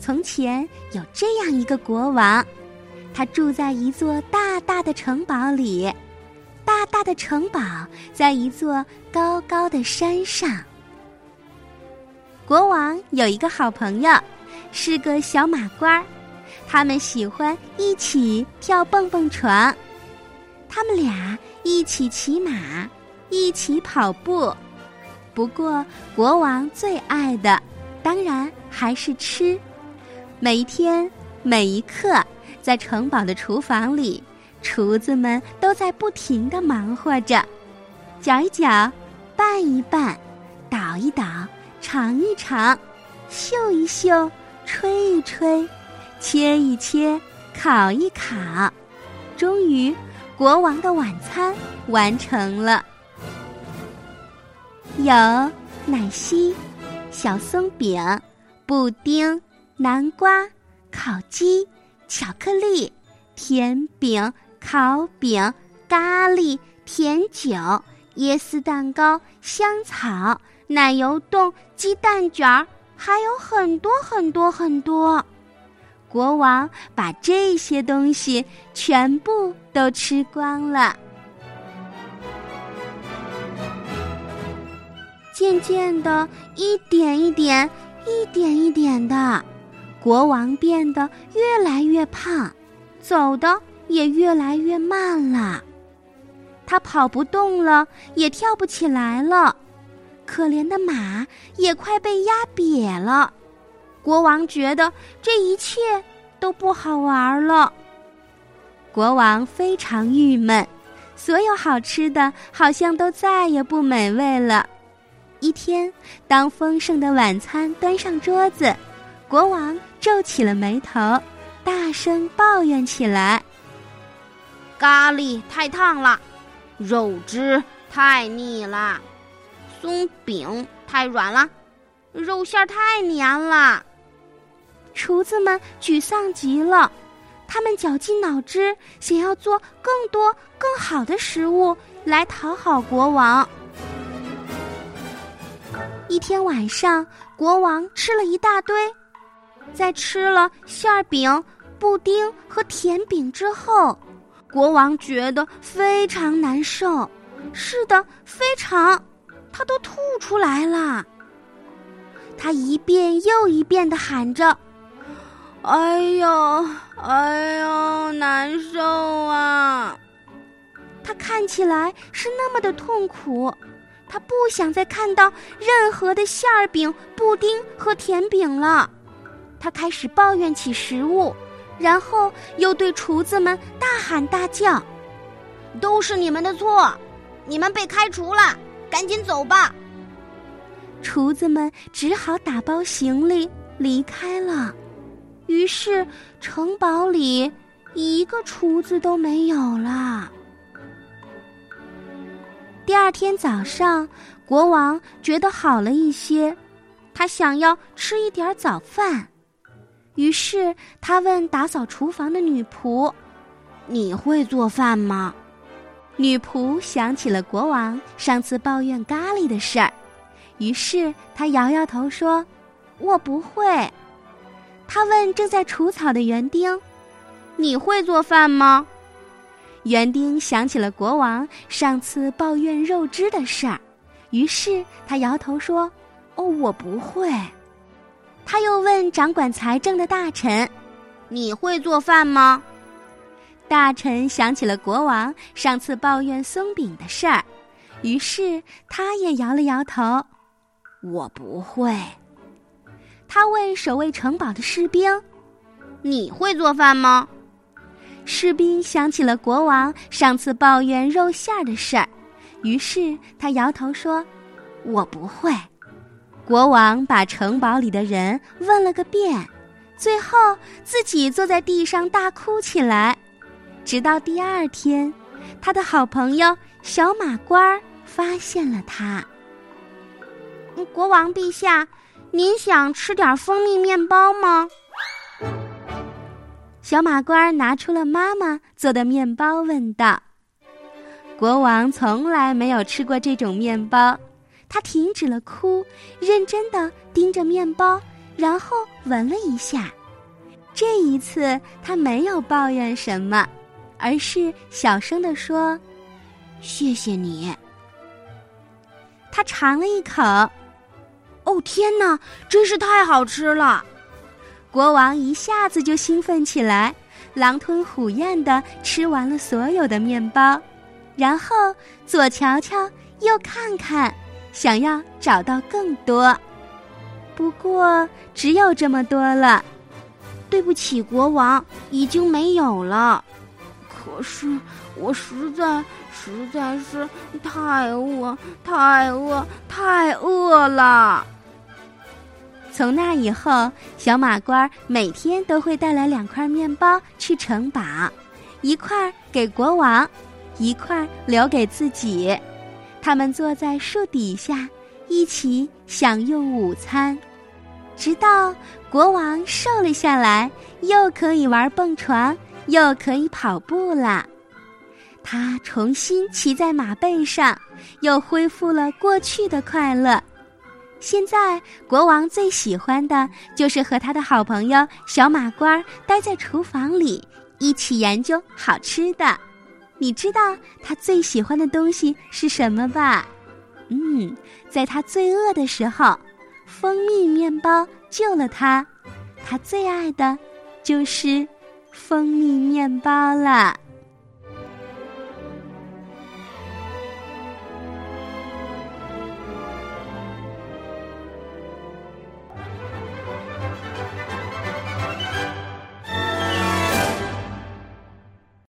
从前有这样一个国王，他住在一座大大的城堡里。大大的城堡在一座高高的山上。国王有一个好朋友，是个小马官儿，他们喜欢一起跳蹦蹦床。他们俩一起骑马，一起跑步。不过，国王最爱的，当然还是吃。每一天，每一刻，在城堡的厨房里，厨子们都在不停的忙活着，搅一搅，拌一拌，捣一捣，尝一尝，嗅一嗅，吹一吹，切一切，烤一烤，终于，国王的晚餐完成了。有奶昔、小松饼、布丁。南瓜、烤鸡、巧克力、甜饼、烤饼、咖喱、甜酒、椰丝蛋糕、香草、奶油冻、鸡蛋卷儿，还有很多很多很多。国王把这些东西全部都吃光了。渐渐的，一点一点，一点一点的。国王变得越来越胖，走的也越来越慢了。他跑不动了，也跳不起来了。可怜的马也快被压瘪了。国王觉得这一切都不好玩了。国王非常郁闷，所有好吃的好像都再也不美味了。一天，当丰盛的晚餐端上桌子。国王皱起了眉头，大声抱怨起来：“咖喱太烫了，肉汁太腻了，松饼太软了，肉馅太黏了。”厨子们沮丧极了，他们绞尽脑汁，想要做更多更好的食物来讨好国王。一天晚上，国王吃了一大堆。在吃了馅饼、布丁和甜饼之后，国王觉得非常难受。是的，非常，他都吐出来了。他一遍又一遍的喊着：“哎呦，哎呦，难受啊！”他看起来是那么的痛苦，他不想再看到任何的馅儿饼、布丁和甜饼了。他开始抱怨起食物，然后又对厨子们大喊大叫：“都是你们的错，你们被开除了，赶紧走吧！”厨子们只好打包行李离开了。于是城堡里一个厨子都没有了。第二天早上，国王觉得好了一些，他想要吃一点早饭。于是他问打扫厨房的女仆：“你会做饭吗？”女仆想起了国王上次抱怨咖喱的事儿，于是他摇摇头说：“我不会。”他问正在除草的园丁：“你会做饭吗？”园丁想起了国王上次抱怨肉汁的事儿，于是他摇头说：“哦，我不会。”他又问掌管财政的大臣：“你会做饭吗？”大臣想起了国王上次抱怨松饼的事儿，于是他也摇了摇头：“我不会。”他问守卫城堡的士兵：“你会做饭吗？”士兵想起了国王上次抱怨肉馅儿的事儿，于是他摇头说：“我不会。”国王把城堡里的人问了个遍，最后自己坐在地上大哭起来。直到第二天，他的好朋友小马官儿发现了他。国王陛下，您想吃点蜂蜜面包吗？小马官拿出了妈妈做的面包，问道：“国王从来没有吃过这种面包，他停止了哭，认真的盯着面包，然后闻了一下。这一次，他没有抱怨什么，而是小声的说：“谢谢你。”他尝了一口，哦天哪，真是太好吃了！国王一下子就兴奋起来，狼吞虎咽的吃完了所有的面包。然后左瞧瞧，右看看，想要找到更多，不过只有这么多了。对不起，国王，已经没有了。可是我实在实在是太饿，太饿，太饿了。从那以后，小马倌每天都会带来两块面包去城堡，一块给国王。一块留给自己，他们坐在树底下，一起享用午餐，直到国王瘦了下来，又可以玩蹦床，又可以跑步了。他重新骑在马背上，又恢复了过去的快乐。现在，国王最喜欢的就是和他的好朋友小马官待在厨房里，一起研究好吃的。你知道他最喜欢的东西是什么吧？嗯，在他最饿的时候，蜂蜜面包救了他。他最爱的，就是蜂蜜面包了。